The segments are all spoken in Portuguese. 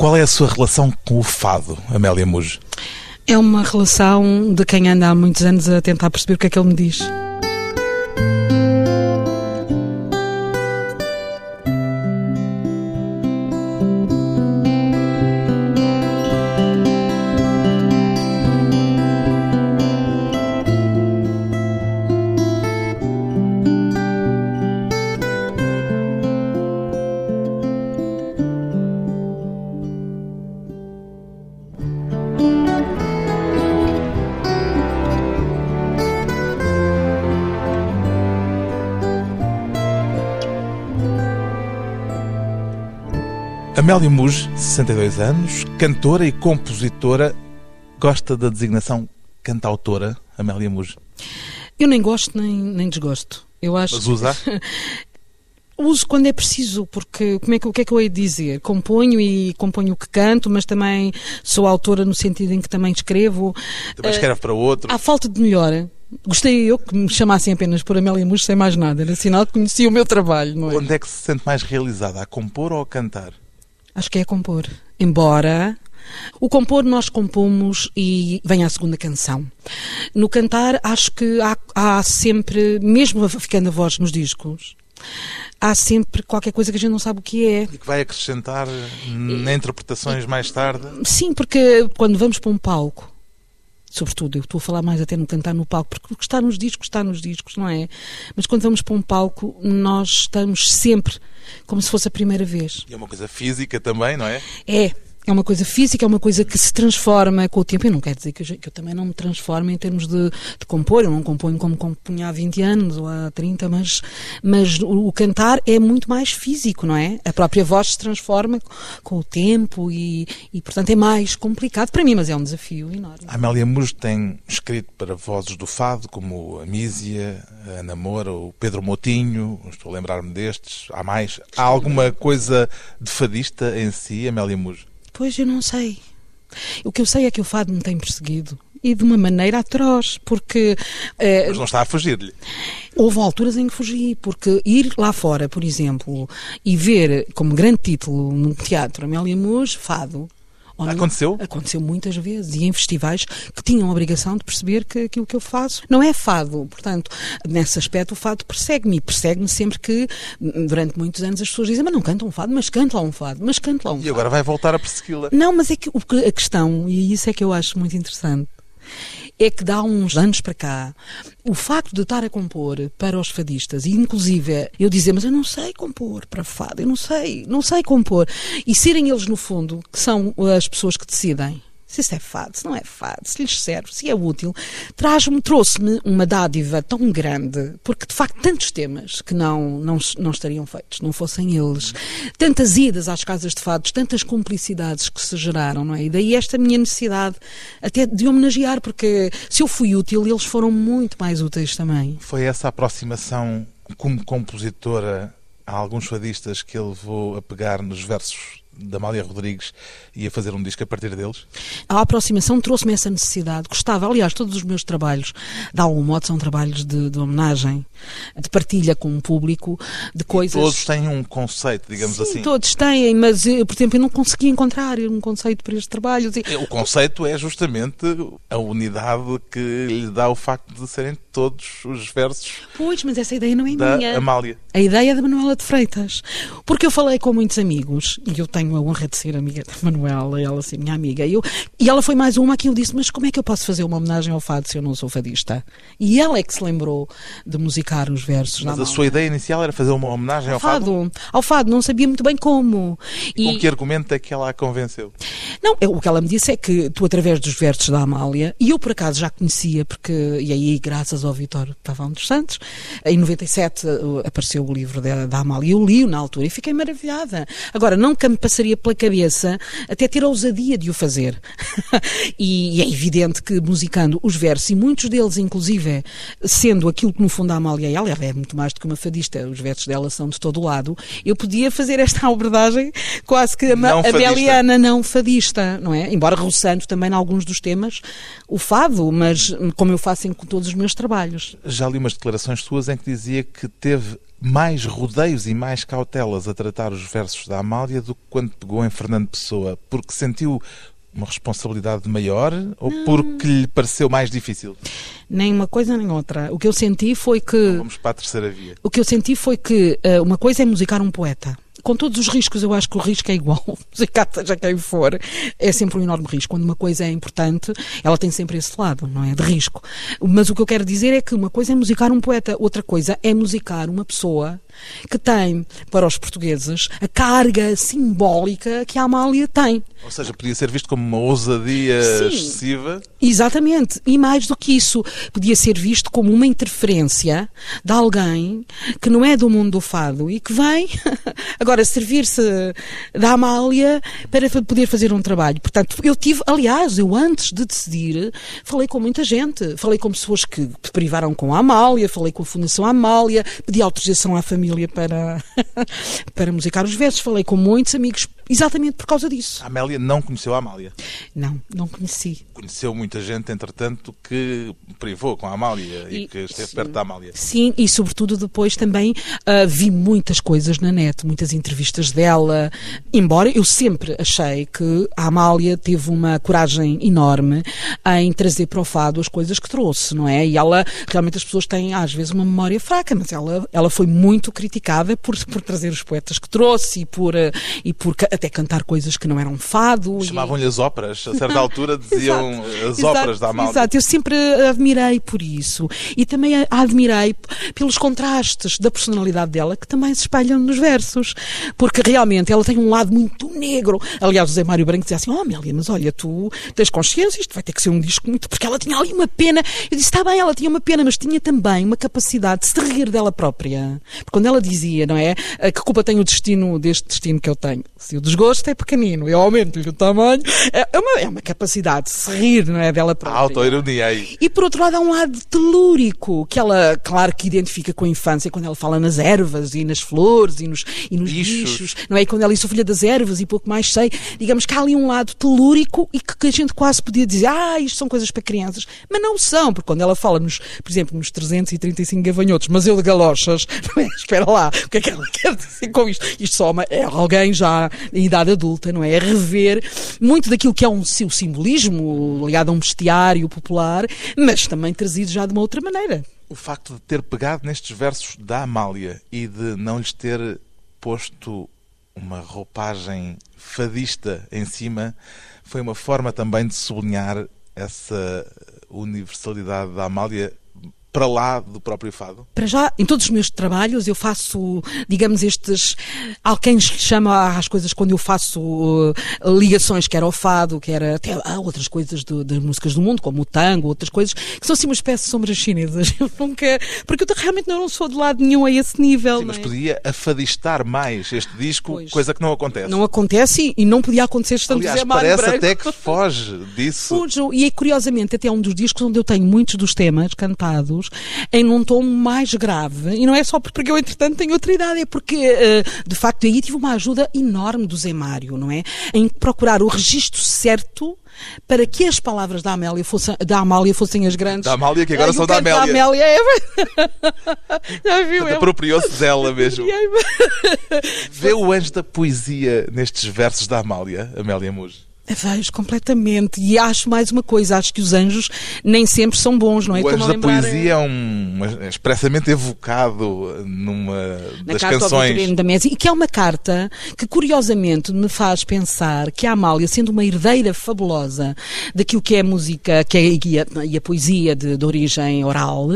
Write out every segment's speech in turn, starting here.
Qual é a sua relação com o fado, Amélia Muge? É uma relação de quem anda há muitos anos a tentar perceber o que é que ele me diz. Amélia Muge, 62 anos, cantora e compositora, gosta da designação cantautora, Amélia Muge? Eu nem gosto nem, nem desgosto. Eu acho Mas usa? Uso quando é preciso, porque como é que, o que é que eu hei de dizer? Componho e componho o que canto, mas também sou autora no sentido em que também escrevo. Também escreve para outro. Há falta de melhor. Gostei eu que me chamassem apenas por Amélia Muge sem mais nada. Era sinal que conhecia o meu trabalho, é? Onde é que se sente mais realizada? A compor ou a cantar? Acho que é compor. Embora o compor nós compomos e vem a segunda canção. No cantar, acho que há, há, sempre, mesmo ficando a voz nos discos, há sempre qualquer coisa que a gente não sabe o que é. E que vai acrescentar em interpretações mais tarde? Sim, porque quando vamos para um palco, sobretudo, eu estou a falar mais até no cantar no palco, porque o que está nos discos está nos discos, não é? Mas quando vamos para um palco, nós estamos sempre como se fosse a primeira vez. E é uma coisa física também, não é? É. É uma coisa física, é uma coisa que se transforma com o tempo. Eu não quero dizer que eu, que eu também não me transformo em termos de, de, compor. Eu não componho como compunha há 20 anos ou há 30, mas, mas o, o, cantar é muito mais físico, não é? A própria voz se transforma com o tempo e, e, portanto, é mais complicado para mim, mas é um desafio enorme. A Amélia Mujo tem escrito para vozes do fado, como a Mísia, a Ana Moura, o Pedro Motinho, estou a lembrar-me destes. Há mais? Há alguma coisa de fadista em si, Amélia Mujo? Pois eu não sei. O que eu sei é que o fado me tem perseguido e de uma maneira atroz, porque. Eh, Mas não está a fugir-lhe. Houve alturas em que fugi, porque ir lá fora, por exemplo, e ver como grande título num teatro Amélia Mouge, fado, Aconteceu? Aconteceu muitas vezes e em festivais que tinham a obrigação de perceber que aquilo que eu faço não é fado. Portanto, nesse aspecto, o fado persegue-me e persegue-me sempre que, durante muitos anos, as pessoas dizem: Mas não cantam um fado, mas canta lá um fado, mas canta lá um fado. E agora vai voltar a persegui-la. Não, mas é que a questão, e isso é que eu acho muito interessante, é que dá uns anos para cá, o facto de estar a compor para os fadistas, e inclusive eu dizer, mas eu não sei compor para fado, eu não sei, não sei compor, e serem eles no fundo, que são as pessoas que decidem se isso é fado, se não é fado, se lhes serve, se é útil, traz-me, trouxe-me uma dádiva tão grande, porque de facto tantos temas que não, não, não estariam feitos, não fossem eles, tantas idas às casas de fados, tantas cumplicidades que se geraram, não é? E daí esta minha necessidade até de homenagear, porque se eu fui útil, eles foram muito mais úteis também. Foi essa aproximação como compositora a alguns fadistas que ele levou a pegar nos versos da Amália Rodrigues e a fazer um disco a partir deles? A aproximação trouxe-me essa necessidade. Gostava, aliás, todos os meus trabalhos, de algum modo, são trabalhos de, de homenagem, de partilha com o público, de coisas. E todos têm um conceito, digamos Sim, assim. Todos têm, mas, eh, por exemplo, eu não consegui encontrar um conceito para este trabalho. O conceito é justamente a unidade que lhe dá o facto de serem todos os versos. Pois, mas essa ideia não é da minha. Amália. A ideia é da Manuela de Freitas. Porque eu falei com muitos amigos, e eu tenho a honra de ser amiga da Manuela, ela assim, minha amiga, e, eu, e ela foi mais uma que eu disse, mas como é que eu posso fazer uma homenagem ao fado se eu não sou fadista? E ela é que se lembrou de musicar os versos. Mas a sua ideia inicial era fazer uma homenagem ao, ao fado? fado? Ao fado, não sabia muito bem como. E, com que argumento é que ela a convenceu? Não, eu, o que ela me disse é que tu, através dos versos da Amália, e eu por acaso já conhecia, porque, e aí, graças ao Vitor Pavão dos Santos, em 97 apareceu o livro da, da Amália, eu li-o na altura e fiquei maravilhada. Agora, nunca me passaria pela cabeça até ter a ousadia de o fazer. e, e, é evidente que musicando os versos, e muitos deles, inclusive, sendo aquilo que no fundo a Amália é, ela é muito mais do que uma fadista, os versos dela são de todo o lado, eu podia fazer esta abordagem quase que a, não Ameliana não fadista fadista, não é? Embora roçando também em alguns dos temas o fado, mas como eu faço em todos os meus trabalhos. Já li umas declarações suas em que dizia que teve mais rodeios e mais cautelas a tratar os versos da Amália do que quando pegou em Fernando Pessoa, porque sentiu uma responsabilidade maior ou não. porque lhe pareceu mais difícil? Nem uma coisa nem outra. O que eu senti foi que. Então vamos para a terceira via. O que eu senti foi que uh, uma coisa é musicar um poeta com todos os riscos, eu acho que o risco é igual, seja quem for, é sempre um enorme risco. Quando uma coisa é importante, ela tem sempre esse lado, não é? De risco. Mas o que eu quero dizer é que uma coisa é musicar um poeta, outra coisa é musicar uma pessoa que tem, para os portugueses, a carga simbólica que a Amália tem. Ou seja, podia ser visto como uma ousadia Sim, excessiva. Exatamente. E mais do que isso, podia ser visto como uma interferência de alguém que não é do mundo do fado e que vem agora servir-se da Amália para poder fazer um trabalho. Portanto, eu tive, aliás, eu antes de decidir, falei com muita gente. Falei com pessoas que privaram com a Amália, falei com a Fundação Amália, pedi autorização à família para, para musicar. Os versos, falei com muitos amigos exatamente por causa disso. A Amélia não conheceu a Amália? Não, não conheci. Conheceu muita gente, entretanto, que privou com a Amália e, e que esteve sim, perto da Amália. Sim, e sobretudo depois também uh, vi muitas coisas na net, muitas entrevistas dela, embora eu sempre achei que a Amália teve uma coragem enorme em trazer para o fado as coisas que trouxe, não é? E ela, realmente as pessoas têm às vezes uma memória fraca, mas ela, ela foi muito criticada por, por trazer os poetas que trouxe e por, uh, e por até cantar coisas que não eram fado. Chamavam-lhe e... as óperas, a certa altura diziam as exato, óperas da Amália. Exato, eu sempre a admirei por isso e também a admirei pelos contrastes da personalidade dela que também se espelham nos versos, porque realmente ela tem um lado muito negro. Aliás, o Zé Mário Branco dizia assim: Oh, Amélia, mas olha, tu tens consciência, isto vai ter que ser um disco muito. Porque ela tinha ali uma pena. Eu disse: Está bem, ela tinha uma pena, mas tinha também uma capacidade de se rir dela própria. Porque quando ela dizia, não é? Que culpa tem o destino deste destino que eu tenho? Se o desgosto é pequenino, eu aumento-lhe o tamanho. É, é uma, é uma capacidade de se rir, não é? Dela própria. A autoironia aí. E por outro lado, há um lado telúrico, que ela, claro, que identifica com a infância, quando ela fala nas ervas e nas flores e nos, e nos bichos. bichos. não é? E quando ela disse o filho das ervas e pouco mais sei, digamos que há ali um lado telúrico e que, que a gente quase podia dizer, ah, isto são coisas para crianças. Mas não são, porque quando ela fala, nos, por exemplo, nos 335 gavanhotos, mas eu de galochas, é? espera lá, o que é que ela quer dizer com isto? Isto só é alguém já em idade adulta, não é? A rever muito daquilo que é um seu simbolismo ligado a um bestiário popular, mas também trazido já de uma outra maneira. O facto de ter pegado nestes versos da Amália e de não lhes ter posto uma roupagem fadista em cima foi uma forma também de sublinhar essa universalidade da Amália para lá do próprio fado? Para já, em todos os meus trabalhos, eu faço, digamos, estes. Quem chama às coisas quando eu faço uh, ligações, que era o fado, que era até há outras coisas de, músicas do mundo, como o tango, outras coisas, que são assim uma espécie de sombras chinesas. Eu nunca. Porque eu realmente não sou de lado nenhum a esse nível. Sim, mas é? podia afadistar mais este disco, pois. coisa que não acontece. Não acontece e, e não podia acontecer estando Aliás, parece branco. até que foge disso. Fujo. E curiosamente, até um dos discos onde eu tenho muitos dos temas cantados em um tom mais grave. E não é só porque eu, entretanto, tenho outra idade, é porque, eh, de facto, aí tive uma ajuda enorme do Zé Mário, não é? Em procurar o registro certo para que as palavras da Amélia fossem, da Amália fossem as grandes. Da Amália, que agora são da Amélia. Da Amélia é... Já viu? Apropriou-se dela mesmo. Vê o anjo da poesia nestes versos da Amália, Amélia Mujo. Vejo completamente. E acho mais uma coisa, acho que os anjos nem sempre são bons, não é? O anjo da poesia é um, é expressamente evocado numa Na das canções. Da Mesa, e que é uma carta que curiosamente me faz pensar que a Amália, sendo uma herdeira fabulosa daquilo que é a música que é, e, a, e a poesia de, de origem oral,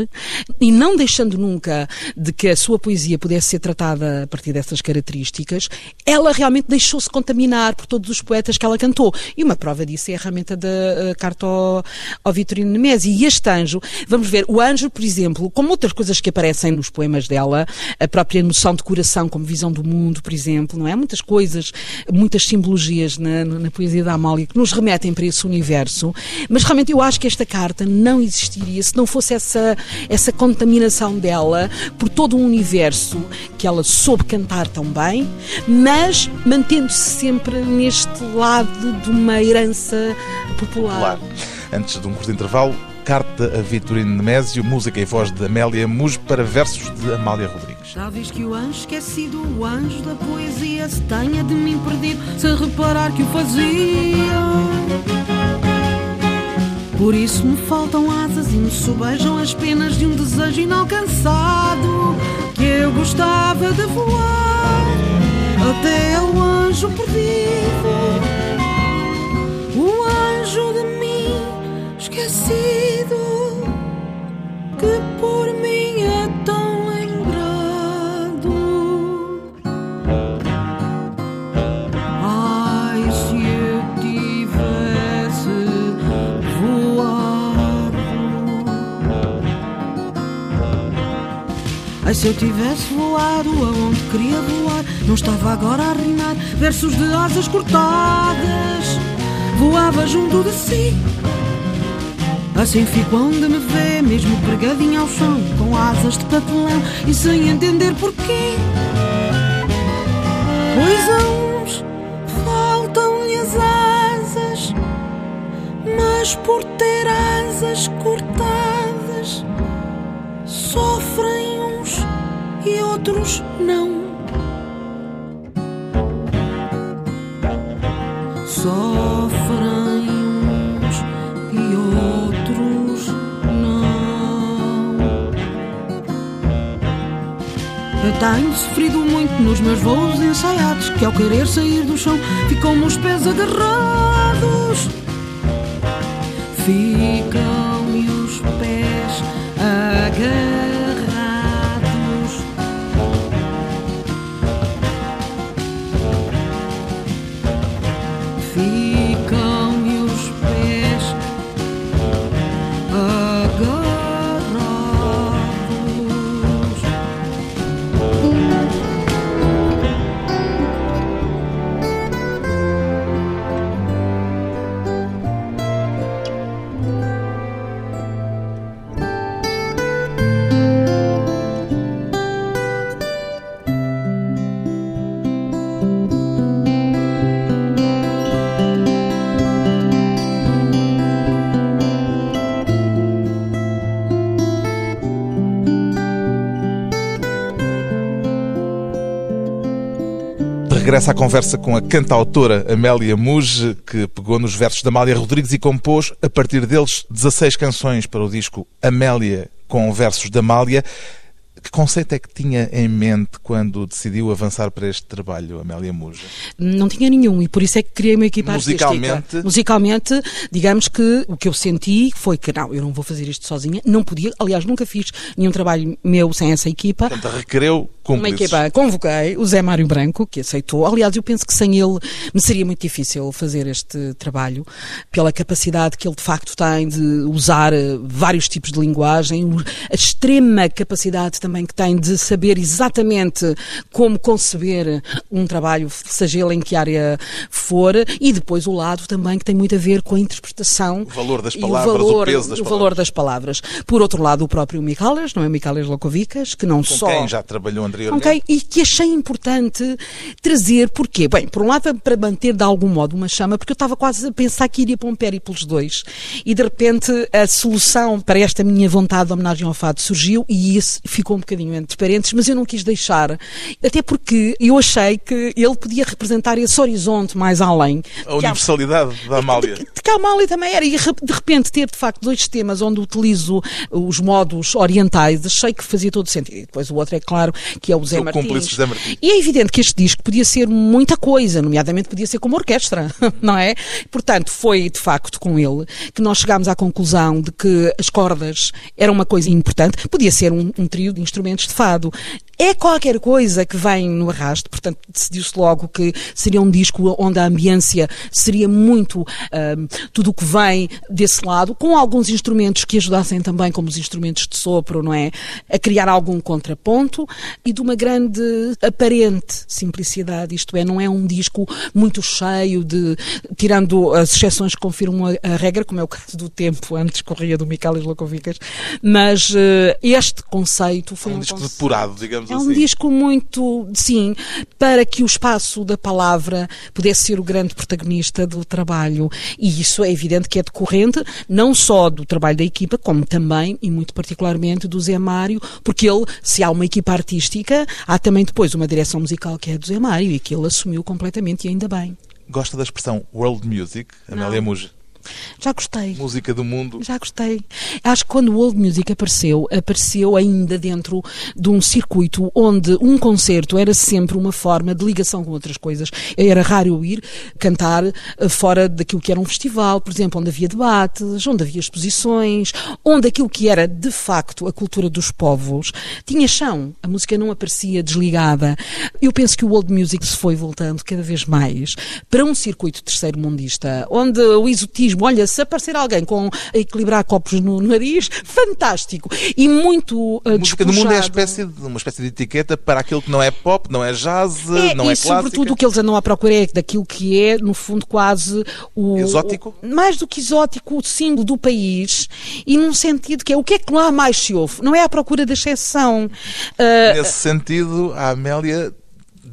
e não deixando nunca de que a sua poesia pudesse ser tratada a partir dessas características, ela realmente deixou-se contaminar por todos os poetas que ela cantou. E uma prova disso é a ferramenta da uh, carta ao, ao Vitorino Nemesi. E este anjo, vamos ver, o anjo, por exemplo, como outras coisas que aparecem nos poemas dela, a própria noção de coração como visão do mundo, por exemplo, não é? Muitas coisas, muitas simbologias na, na poesia da Amália que nos remetem para esse universo, mas realmente eu acho que esta carta não existiria se não fosse essa, essa contaminação dela por todo um universo que ela soube cantar tão bem, mas mantendo-se sempre neste lado de uma herança popular. Popular. Antes de um curto intervalo, carta a Vitorino Nemésio, música e voz de Amélia Mujo para versos de Amália Rodrigues. Já vês que o anjo esquecido, o anjo da poesia, se tenha de mim perdido, se reparar que o fazia. Por isso me faltam asas e me sobejam as penas de um desejo inalcançado que eu gostava de voar até ao anjo perdido, se eu tivesse voado aonde queria voar, não estava agora a rinar versos de asas cortadas. Voava junto de si. Assim fico onde me vê, mesmo pregadinho ao chão, com asas de papelão e sem entender porquê. Pois a uns faltam-lhe as asas, mas por ter asas cortadas, sofrem e outros não. Sofrem uns e outros não. Eu tenho sofrido muito nos meus voos ensaiados, que ao querer sair do chão ficam-me os pés agarrados. Ficam-me os pés agarrados. Regressa à conversa com a cantautora Amélia Muge, que pegou nos versos da Amália Rodrigues e compôs, a partir deles, 16 canções para o disco Amélia com versos da Amália. Que conceito é que tinha em mente quando decidiu avançar para este trabalho, Amélia Muja? Não tinha nenhum e por isso é que criei uma equipa Musicalmente? artística. Musicalmente, digamos que o que eu senti foi que não, eu não vou fazer isto sozinha, não podia, aliás, nunca fiz nenhum trabalho meu sem essa equipa. Portanto, requereu Uma equipa, convoquei o Zé Mário Branco, que aceitou. Aliás, eu penso que sem ele me seria muito difícil fazer este trabalho, pela capacidade que ele de facto tem de usar eh, vários tipos de linguagem, o- a extrema capacidade também que tem de saber exatamente como conceber um trabalho, seja ele em que área for, e depois o lado também que tem muito a ver com a interpretação. O valor das palavras, o valor, peso das o palavras. valor das palavras. Por outro lado, o próprio Micalas, não é Micalas Lokovicas, que não Com só... quem já trabalhou anteriormente? Ok, e que achei importante trazer, porquê? Bem, por um lado para manter de algum modo uma chama, porque eu estava quase a pensar que iria para um périplos dois e de repente a solução para esta minha vontade de homenagem ao fado surgiu e isso ficou um bocadinho entre parênteses, mas eu não quis deixar, até porque eu achei que ele podia representar esse horizonte mais além. A que há- universalidade da Amália. de, de que a Amália também era. E de repente ter, de facto, dois temas onde utilizo os modos orientais, achei que fazia todo sentido. E depois o outro é claro que é o Zé Martins. José Martins. E é evidente que este disco podia ser muita coisa, nomeadamente podia ser como orquestra, não é? Portanto, foi de facto com ele que nós chegámos à conclusão de que as cordas eram uma coisa importante. Podia ser um, um trio de instrumentos de fado. É qualquer coisa que vem no arrasto, portanto, decidiu-se logo que seria um disco onde a ambiência seria muito tudo o que vem desse lado, com alguns instrumentos que ajudassem também, como os instrumentos de sopro, não é? A criar algum contraponto e de uma grande aparente simplicidade, isto é, não é um disco muito cheio de, tirando as exceções que confirmam a, a regra, como é o caso do tempo, antes corria do Michalis Lokovicas, mas uh, este conceito foi é um, um disco conce- depurado, digamos é assim. um disco muito, sim, para que o espaço da palavra pudesse ser o grande protagonista do trabalho. E isso é evidente que é decorrente não só do trabalho da equipa, como também, e muito particularmente, do Zé Mário, porque ele, se há uma equipa artística, há também depois uma direção musical que é do Zé Mário e que ele assumiu completamente e ainda bem. Gosta da expressão world music, Amélia Muja? Já gostei. Música do mundo. Já gostei. Acho que quando o Old Music apareceu, apareceu ainda dentro de um circuito onde um concerto era sempre uma forma de ligação com outras coisas. Era raro eu ir cantar eh, fora daquilo que era um festival, por exemplo, onde havia debates, onde havia exposições, onde aquilo que era de facto a cultura dos povos tinha chão. A música não aparecia desligada. Eu penso que o Old Music se foi voltando cada vez mais para um circuito terceiro mundista, onde o exotismo olha, se aparecer alguém com a equilibrar copos no nariz, fantástico. E muito uh, música do mundo é espécie de, uma espécie de etiqueta para aquilo que não é pop, não é jazz, É, não é e clássica. sobretudo o que eles andam à procura é daquilo que é, no fundo, quase o. Exótico? o- mais do que exótico, o símbolo do país. E num sentido que é o que é que lá mais se ouve? Não é à procura da exceção. Ah, Nesse sentido, a Amélia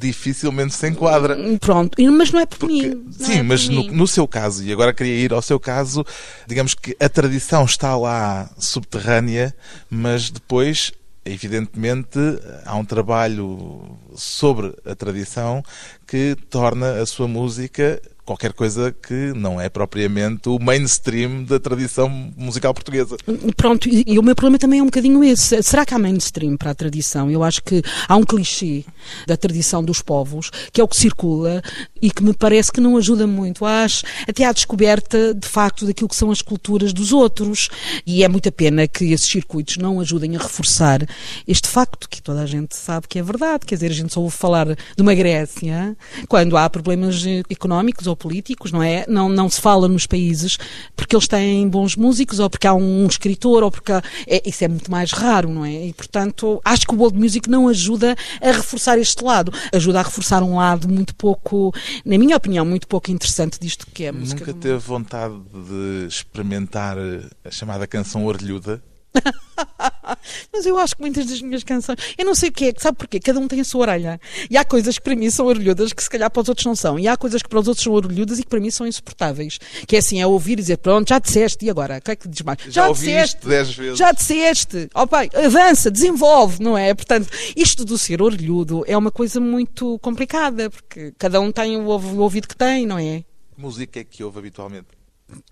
dificilmente se enquadra. pronto, E- mas não é por Porque- mim. sim, é mas no, mim. no seu caso, e agora queria ir ao seu caso, digamos que a tradição está lá subterrânea, mas depois, evidentemente, há um trabalho sobre a tradição que torna a sua música qualquer coisa que não é propriamente o mainstream da tradição musical portuguesa. Pronto, e, o meu problema também é um bocadinho esse. Será que há mainstream para a tradição? Eu acho que há um clichê da tradição dos povos, que é o que circula e que me parece que não ajuda muito às, até à descoberta, de facto, daquilo que são as culturas dos outros. E é muita pena que esses circuitos não ajudem a reforçar este facto que toda a gente sabe que é verdade. Quer dizer, a gente só ouve falar de uma Grécia quando há problemas económicos ou políticos, não é? Não, não se fala nos países porque eles têm bons músicos ou porque há um escritor ou porque há... é, isso é muito mais raro, não é? E portanto, acho que o World Music não ajuda a reforçar este lado, ajuda a reforçar um lado muito pouco, na minha opinião, muito pouco interessante disto que é a música. Nunca teve vontade de experimentar a chamada canção orelhuda? Mas eu acho que muitas das minhas canções. Eu não sei o que é, sabe porquê? Cada um tem a sua orelha. E há coisas que para mim são orelhudas que se calhar para os outros não são. E há coisas que para os outros são orelhudas e que para mim são insuportáveis. Que é assim, é ouvir e dizer, pronto, já disseste, e agora? O que é que diz mais? Já ouviste dez vezes. Já disseste. Ó pai, avança, desenvolve, não é? Portanto, isto do ser orelhudo é uma coisa muito complicada, porque cada um tem o ouvido que tem, não é? Que música é que ouve habitualmente?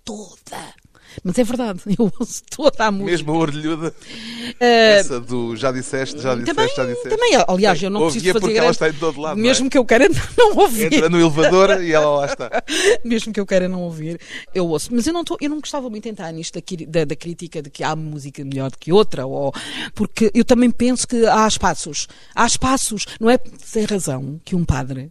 Toda. Mas é verdade, eu ouço toda a música. Mesmo a orelhuda? Eh, Essa do já disseste, já disseste, Também, já disseste. também, aliás, eu não preciso fazer porque ela grande- está em todo lado, é? Mesmo que eu queira não ouvir. Entra no elevador e ela lá está. Mesmo que eu queira não ouvir, eu ouço. Mas eu não, tô, eu não gostava muito de entrar nisto da, da- da crítica de que há música melhor do que outra, ou, porque eu também penso que há espaços. Há espaços. Não é sem razão que um padre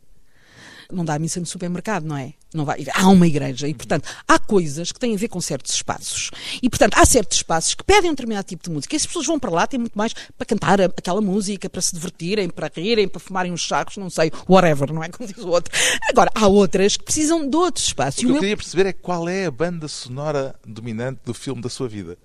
não dá a missa no supermercado, não é? Não vai. Há uma igreja e, portanto, há coisas que têm a ver com certos espaços. E, portanto, há certos espaços que pedem um determinado tipo de música. E as pessoas vão para lá, têm muito mais para cantar aquela música, para se divertirem, para rirem, para fumarem uns charros, não sei, whatever, não é? Como diz o outro. Agora, há outras que precisam de outros espaços. O que eu meu- queria perceber é qual é a banda sonora dominante do filme da sua vida.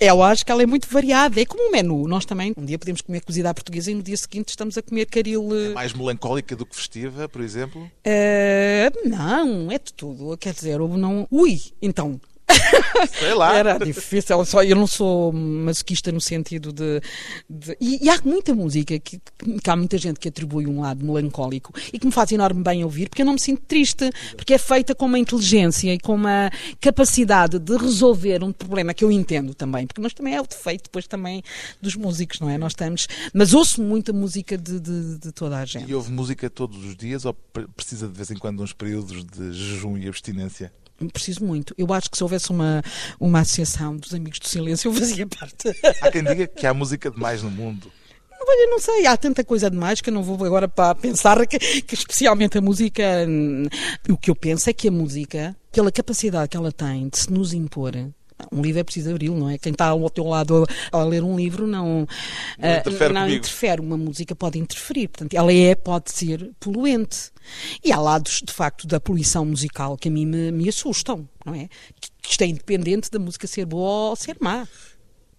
Eu acho que ela é muito variada. É como um menu. Nós também, um dia podemos comer cozida à portuguesa e no dia seguinte estamos a comer caril. eh, Mais melancólica do que festiva, por exemplo? eh, não, é de tudo. Quer dizer, não. Ui, então. Sei lá. Era difícil, só eu não sou masoquista no sentido de. de- e, e há muita música que, que há muita gente que atribui um lado melancólico e que me faz enorme bem ouvir, porque eu não me sinto triste, porque é feita com uma inteligência e com uma capacidade de resolver um problema que eu entendo também, porque nós também é o defeito depois também dos músicos, não é? Nós estamos. Mas ouço muita música de, de, de toda a gente. E ouve música todos os dias ou pre- precisa de vez em quando uns períodos de jejum e abstinência? Preciso muito. Eu acho que se houvesse uma, uma associação dos Amigos do Silêncio, eu fazia parte. Há quem diga que há música demais no mundo. Olha, não sei, há tanta coisa demais que eu não vou agora para pensar que, que especialmente a música. hum, O que eu penso é que a música, pela capacidade que ela tem de se nos impor, Um livro é preciso abri-lo, não é? Quem está ao teu lado a, a ler um livro não, não uh, interfere. Não interfere. Uma música pode interferir. Portanto, ela é, pode ser poluente. E há lados, de facto, da poluição musical que a mim me, me assustam, não é? Que isto é independente da música ser boa ou ser má.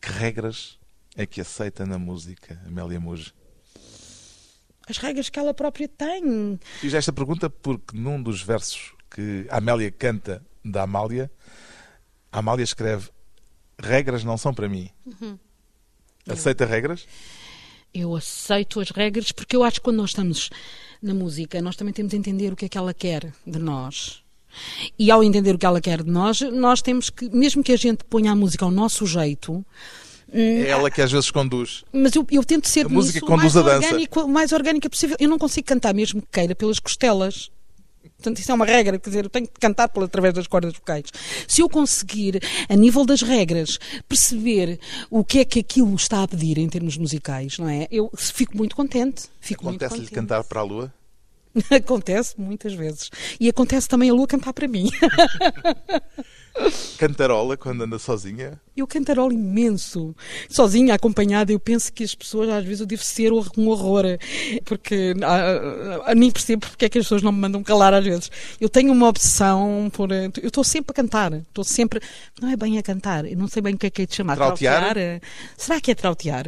Que regras é que aceita na música, Amélia Muge? As regras que ela própria tem. Fiz esta pergunta porque num dos versos que a Amélia canta da Amália, a Amália escreve: Regras não são para mim. Uhum. Aceita regras? Eu aceito as regras porque eu acho que quando nós estamos na música, nós também temos de entender o que é que ela quer de nós. E ao entender o que ela quer de nós, nós temos que, mesmo que a gente ponha a música ao nosso jeito, é ela que às vezes conduz. Mas eu, eu tento ser a música conduz mais, a dança. Orgânico, mais orgânica possível. Eu não consigo cantar mesmo que queira pelas costelas. Portanto, isso é uma regra, quer dizer, eu tenho que cantar por, através das cordas vocais. Se eu conseguir, a nível das regras, perceber o que é que aquilo está a pedir em termos musicais, não é? Eu fico muito contente. Acontece-lhe cantar para a lua? acontece muitas vezes. E acontece também a lua cantar para mim. Cantarola quando anda sozinha? Eu cantarolo imenso. Sozinha, acompanhada, eu penso que as pessoas, às vezes, eu devo ser um horror. Porque ah, ah, nem percebo porque é que as pessoas não me mandam calar às vezes. Eu tenho uma obsessão por. Eu estou sempre a cantar. Estou sempre. Não é bem a cantar. Eu não sei bem o que é que é de chamar. Trautear? trautear? Será que é trautear?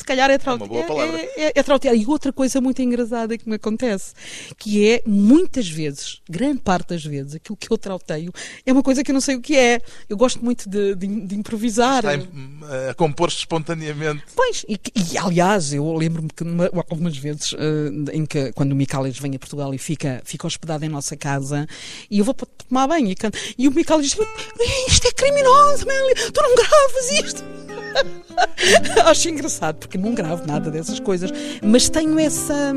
Se calhar é trautear. É. É, é, é trautear. E outra coisa muito engraçada que me acontece, que é, muitas vezes, grande parte das vezes, aquilo que eu trauteio é uma coisa que eu não sei o que é. Eu gosto muito de, de, de improvisar. Está a compor-se espontaneamente. Pois, e, e aliás, eu lembro-me que uma, algumas vezes uh, em que, quando o Micalis vem a Portugal e fica, fica hospedado em nossa casa, e eu vou tomar banho e canto, e o Micalis diz: Isto é criminoso, Amélia, tu não gravas isto. Acho engraçado, porque não gravo nada dessas coisas, mas tenho essa.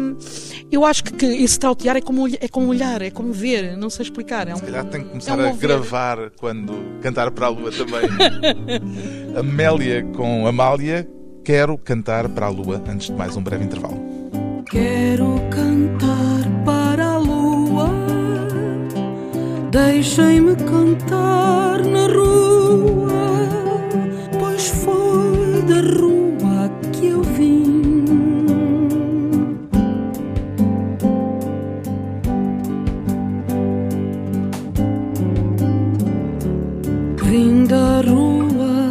Eu acho que, que esse trautear é como, é como olhar, é como ver, não sei explicar. É um, Se calhar tem que começar é um a gravar quando cantar para a lua também. Amélia com Amália, quero cantar para a lua antes de mais um breve intervalo. Quero cantar para a lua, deixem-me cantar na rua, da rua que eu vim. Vim da rua,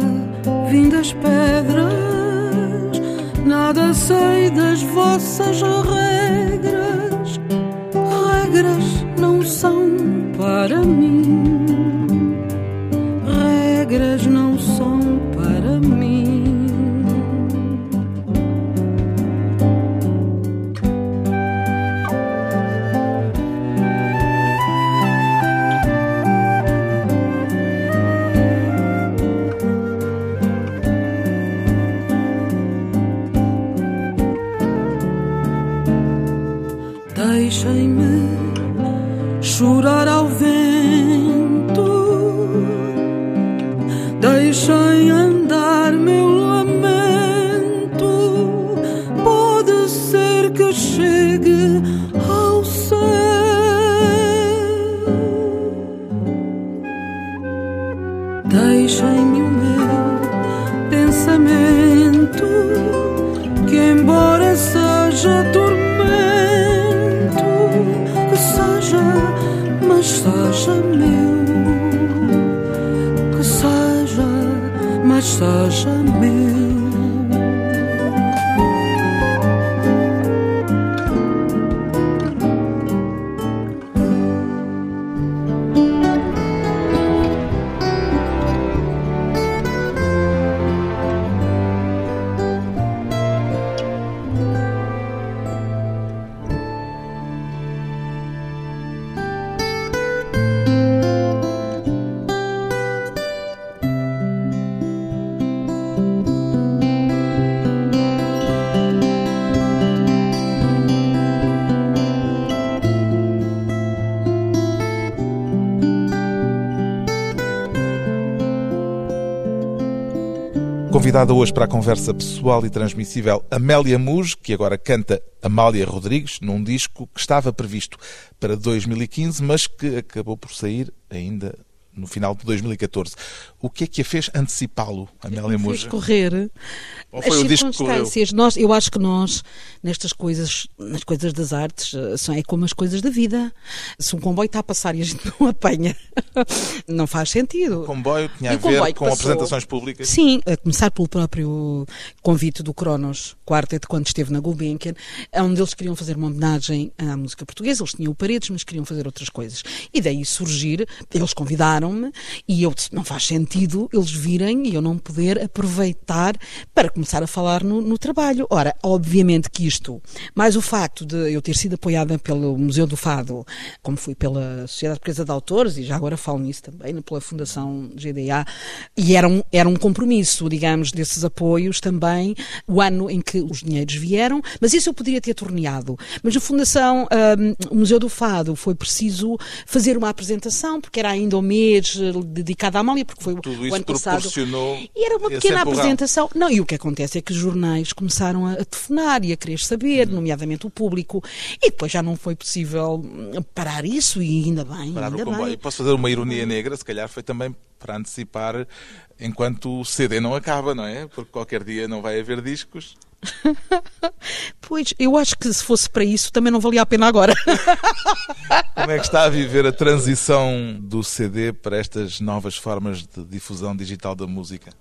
vim das pedras, nada sei das vossas regras. Regras não são para mim. Convidada hoje para a conversa pessoal e transmissível Amélia Muge, que agora canta Amália Rodrigues, num disco que estava previsto para 2015, mas que acabou por sair ainda no final de 2014. O que é que a fez antecipá-lo, Amélia fez Moura? correr Ou as foi o disco que correu? circunstâncias. Nós, eu acho que nós, nestas coisas, nas coisas das artes, eh, são, é como as coisas da vida. Se um comboio está a passar e a gente não apanha, não faz sentido. O comboio tinha a comboio ver com passou- apresentações públicas? Sim, a começar pelo próprio convite do Cronos Quartet, quando esteve na Gulbenkian, onde eles queriam fazer uma homenagem à música portuguesa. Eles tinham Paredes, mas queriam fazer outras coisas. E daí surgir, eles convidaram-me e eu disse, não faz sentido eles virem e eu não poder aproveitar para começar a falar no, no trabalho. Ora, obviamente que isto, mais o facto de eu ter sido apoiada pelo Museu do Fado, como fui pela Sociedade Portuguesa de Autores, e já agora falo nisso também, pela Fundação GDA, e era um, era um compromisso, digamos, desses apoios também, o ano em que os dinheiros vieram, mas isso eu poderia ter torneado. Mas a Fundação, hum, o Museu do Fado, foi preciso fazer uma apresentação, porque era ainda o mês eh, dedicado à Amália, porque foi o- Tudo o ano passado. proporcionou E era uma pequena apresentação. Não, e o que acontece é que os jornais começaram a, telefonar e a querer saber, Hum. nomeadamente o público, e depois já não foi possível hum, parar isso, e ainda bem, Parar o ainda comboio. bem. Posso fazer uma ironia negra, se calhar foi também para antecipar enquanto o CD não acaba, não é? Porque qualquer dia não vai haver discos. Pois, eu acho que se fosse para isso também não valia a pena agora. Como é que está a viver a transição do CD para estas novas formas de difusão digital da música?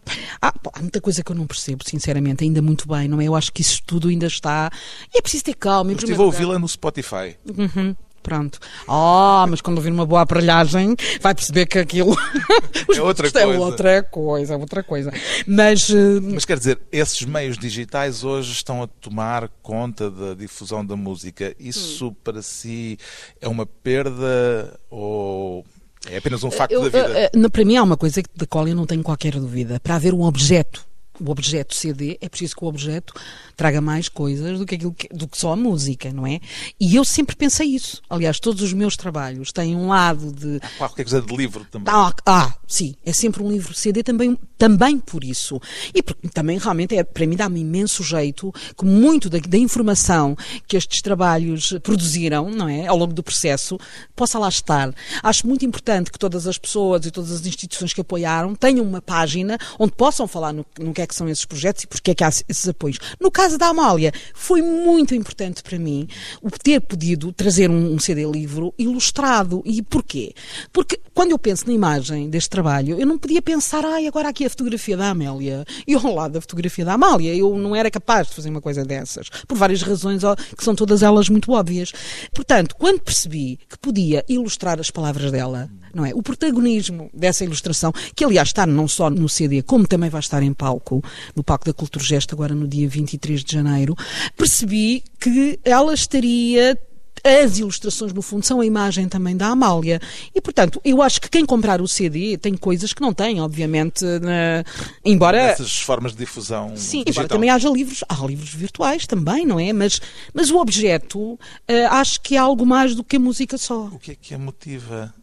Ah, pá, há muita coisa que eu não percebo, sinceramente, ainda muito bem, não é? Eu acho que isso tudo ainda está. E é preciso ter calma. Eu estive a ouvi-la no Spotify. Uhum, Pronto. Ah, mas quando ouvir uma boa aparelhagem, vai perceber que aquilo. Os É outra gostos É coisa. outra coisa, é outra coisa. Mas. eh, Mas quer dizer, esses meios digitais hoje estão a tomar conta da difusão da música. Isso Hum. para si é uma perda ou é apenas um facto Eu, da vida? eh, eh, para mim há uma coisa da qual eu não tenho qualquer dúvida. Para haver um objeto, o objeto CD, é preciso que o objeto traga mais coisas do que, aquilo que- do que só a música, não é? E eu sempre pensei isso. Aliás, todos os meus trabalhos têm um lado de Qualquer coisa de livro também. ah, ah, sim, é sempre um livro CD também, também por isso. E porque também realmente é, para mim dá-me imenso jeito que muito da, da informação que estes trabalhos produziram, não é, ao longo do processo, possa lá estar. Acho muito importante que todas as pessoas e todas as instituições que apoiaram tenham uma página onde possam falar no, no que é que são esses projetos e porque é que há esses apoios. No caso da Amália, foi muito importante para mim o ter podido trazer um, um CD livro ilustrado. E porquê? Porque quando eu penso na imagem deste trabalho, eu não podia pensar, ai, agora aqui a fotografia da Amélia e ao lado da fotografia da Amália. Eu não era capaz de fazer uma coisa dessas, por várias razões que são todas elas muito óbvias. Portanto, quando percebi que podia ilustrar as palavras dela, não é? O protagonismo dessa ilustração, que aliás está não só no CD, como também vai estar em palco, no palco da Cultura Gesto, agora no dia 23 de janeiro, percebi que ela estaria as ilustrações, no fundo, são a imagem também da Amália. E, portanto, eu acho que quem comprar o CD tem coisas que não tem, obviamente, na- embora. Essas formas de difusão Sim, digital. embora também haja livros, há livros virtuais também, não é? Mas, mas o objeto, eh, acho que é algo mais do que a música só. O que é que a motiva,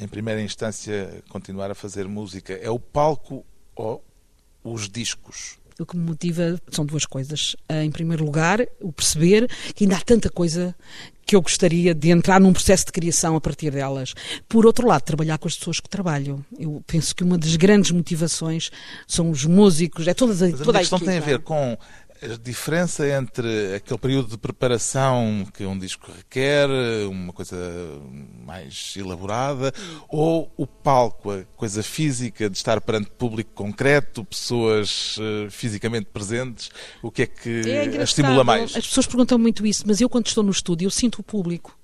em primeira instância, a continuar a fazer música? É o palco ou os discos? O que me motiva são duas coisas. Eh, Em primeiro lugar, o perceber que ainda há tanta coisa que eu gostaria de entrar num processo de criação a partir delas. Por outro lado, trabalhar com as pessoas que trabalho. Eu penso que uma das grandes motivações são os músicos, é todas a, Mas a toda minha a questão tem a equipa. ver com a diferença entre aquele período de preparação que um disco requer, uma coisa mais elaborada, ou o palco, a coisa física de estar perante público concreto, pessoas eh, fisicamente presentes, o que é que É a estimula mais? As pessoas perguntam muito isso, mas eu quando estou no estúdio, eu sinto o público.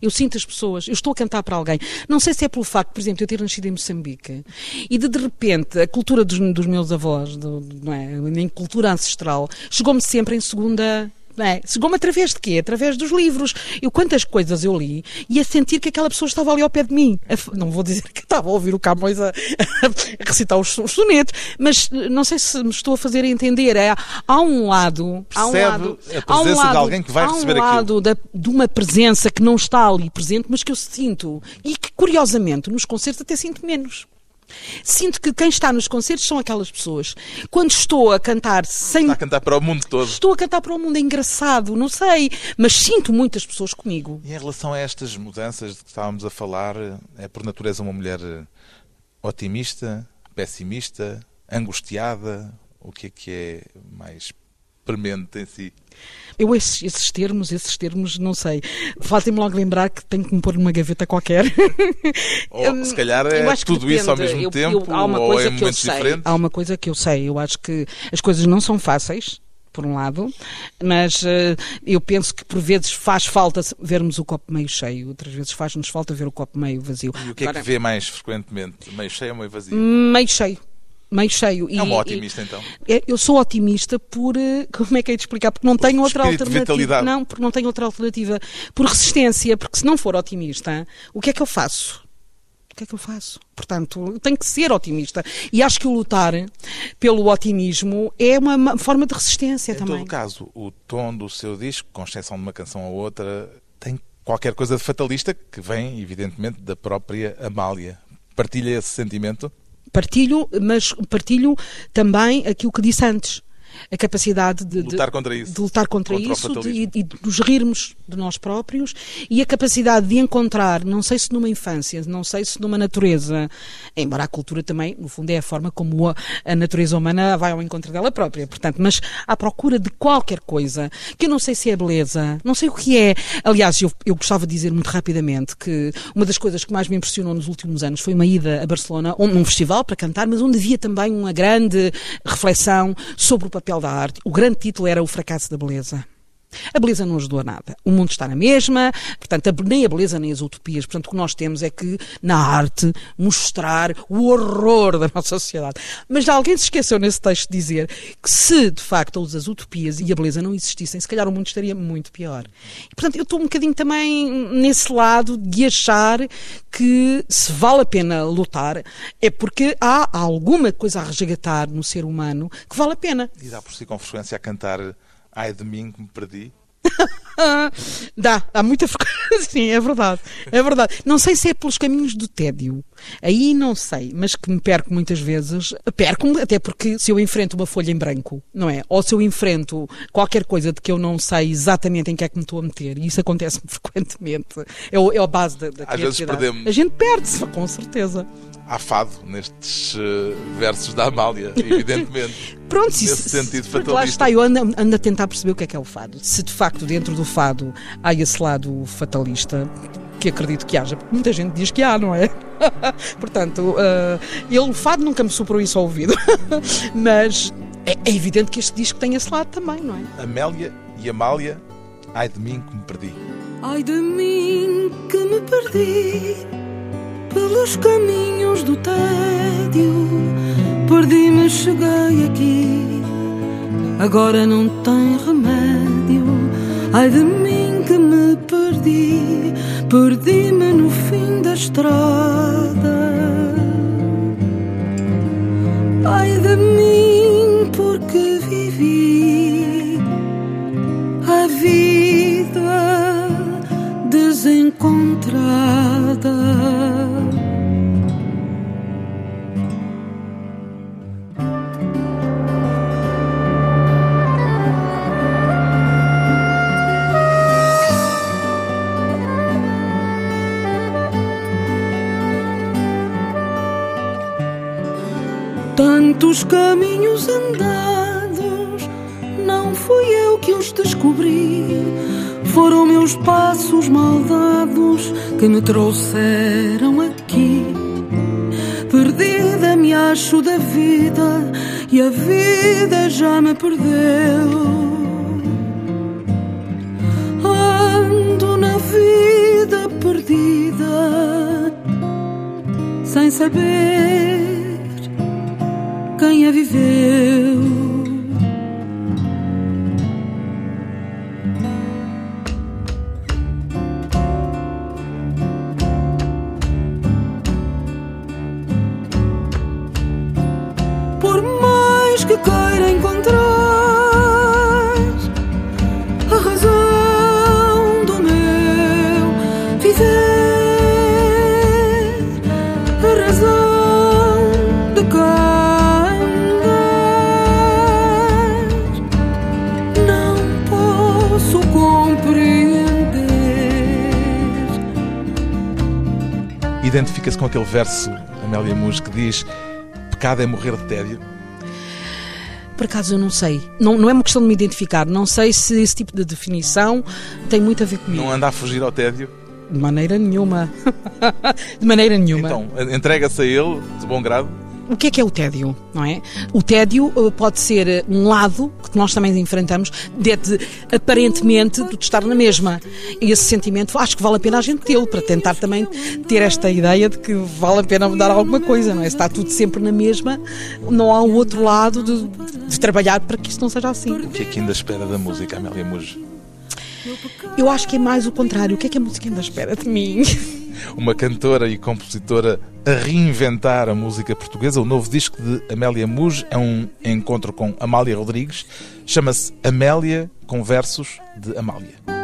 Eu sinto as pessoas, eu estou a cantar para alguém. Não sei se é pelo facto, por exemplo, de eu ter nascido em Moçambique e de de repente a cultura dos, dos meus avós, do, não é? a minha cultura ancestral, chegou-me sempre em segunda. É? Chegou-me através de quê? Através dos livros. Eu quantas coisas eu li e a sentir que aquela pessoa estava ali ao pé de mim. A Não vou dizer que estava a ouvir o Camões a, a recitar os, os sonetos, mas eh, não sei se me estou a fazer entender. É, há um lado. há um lado, a há um presença de lado- alguém que vai há um lado da- de uma presença que não está ali presente, mas que eu sinto. E que, curiosamente, nos concertos até sinto menos. Sinto que quem está nos concertos são aquelas pessoas. Quando estou a cantar sem. Está a cantar para o mundo todo. Estou a cantar para o mundo, é engraçado, não sei, mas sinto muitas pessoas comigo. E em relação a estas mudanças de que estávamos a falar, é por natureza uma mulher otimista, pessimista, angustiada? O que é que é mais premente em si? Eu, esses, esses, termos, esses termos, não sei. Fazem-me logo lembrar que tenho que me pôr numa gaveta qualquer. Ou se calhar é tudo depende. isso ao mesmo eu, tempo, eu, há uma coisa ou é que eu sei. Diferentes. Há uma coisa que eu sei. Eu acho que as coisas não são fáceis por um lado, mas uh, eu penso que por vezes faz falta vermos o copo meio cheio, outras vezes faz-nos falta ver o copo meio vazio. E o que Agora, é que vê mais frequentemente? Meio cheio ou meio vazio? Meio cheio meio cheio. É uma otimista, e, então? É, eu sou otimista por. Eh, como é que é de explicar? Porque não por tenho outra alternativa. Não, porque não tenho outra alternativa. Por resistência, porque se não for otimista, o que é que eu faço? O que é que eu faço? Portanto, tenho que ser otimista. E acho que o lutar pelo otimismo é uma forma de resistência em também. Em todo caso, o tom do seu disco, com exceção de uma canção ou outra, tem qualquer coisa de fatalista que vem, evidentemente, da própria Amália. Partilha esse sentimento? Partilho, mas partilho também aquilo que disse antes a capacidade de, lutar contra isso, de lutar contra, contra isso de, e de nos rirmos de nós próprios e a capacidade de encontrar, não sei se numa infância, não sei se numa natureza, embora a cultura também, no fundo, é a forma como a, a natureza humana vai ao encontro dela própria, portanto, mas à procura de qualquer coisa, que eu não sei se é beleza, não sei o que é. Aliás, eu, eu gostava de dizer muito rapidamente que uma das coisas que mais me impressionou nos últimos anos foi uma ida a Barcelona, num festival para cantar, mas onde havia também uma grande reflexão sobre o papel da arte. O grande título era O Fracasso da Beleza. A beleza não ajudou a nada. O mundo está na mesma, portanto, nem a beleza nem as utopias. Portanto, o que nós temos é que, na arte, mostrar o horror da nossa sociedade. Mas alguém se esqueceu nesse texto de dizer que se, de facto, as utopias e a beleza não existissem, se calhar o mundo estaria muito pior. E, portanto, eu estou um bocadinho também nesse lado de achar que se vale a pena lutar é porque há alguma coisa a resgatar no ser humano que vale a pena. E dá por si com frequência a cantar Ai de mim que me perdi. Dá, há muita frequência, sim, é verdade, é verdade. Não sei se é pelos caminhos do tédio, aí não sei, mas que me perco muitas vezes, perco-me até porque se eu enfrento uma folha em branco, não é? Ou se eu enfrento qualquer coisa de que eu não sei exatamente em que é que me estou a meter, e isso acontece-me frequentemente, é, o, é a base da, da Às vezes perdemos. A gente perde-se, com certeza há fado nestes uh, versos da Amália, evidentemente. Pronto, nesse isso, sentido fatalista. Lá está, eu ando, ando, a tentar perceber o que é que é o fado. Se de facto dentro do fado há esse lado fatalista, que acredito que haja, porque muita gente diz que há, não é? Portanto, uh, ele, o fado nunca me soprou isso ao ouvido, mas é, é evidente que este disco tem esse lado também, não é? Amélia e Amália, ai de mim que me perdi. Ai de mim que me perdi pelos caminhos do tédio. Perdi-me, cheguei aqui, agora não tem remédio. Ai de mim que me perdi, perdi-me no fim da estrada. Ai de mim, porque vivi a vida desencontrada. Tantos caminhos andados, não fui eu que os descobri. Foram meus passos maldados que me trouxeram aqui. Perdida me acho da vida e a vida já me perdeu. Ando na vida perdida, sem saber quem a viveu. Identifica-se com aquele verso, Amélia Muj, que diz: Pecado é morrer de tédio. Por acaso eu não sei. Não, não é uma questão de me identificar. Não sei se esse tipo de definição tem muito a ver comigo. Não anda a fugir ao tédio? De maneira nenhuma. de maneira nenhuma. Então, entrega-se a ele de bom grado? O que é que é o tédio, não é? O tédio eh, pode ser eh, um lado que nós também enfrentamos, de, de aparentemente de estar na mesma. E esse sentimento acho que vale a pena a gente tê-lo, para tentar também ter esta ideia de que vale a pena mudar alguma coisa, não é? Se está tudo sempre na mesma, não há um outro lado de, de trabalhar para que isso não seja assim. O que é que ainda espera da música, Amélia Mujo? Eu acho que é mais o contrário. O que é que a música ainda espera de mim? uma cantora e compositora a reinventar a música portuguesa. O novo disco de Amélia Muj é um encontro com Amália Rodrigues. Chama-se Amélia com versos de Amália.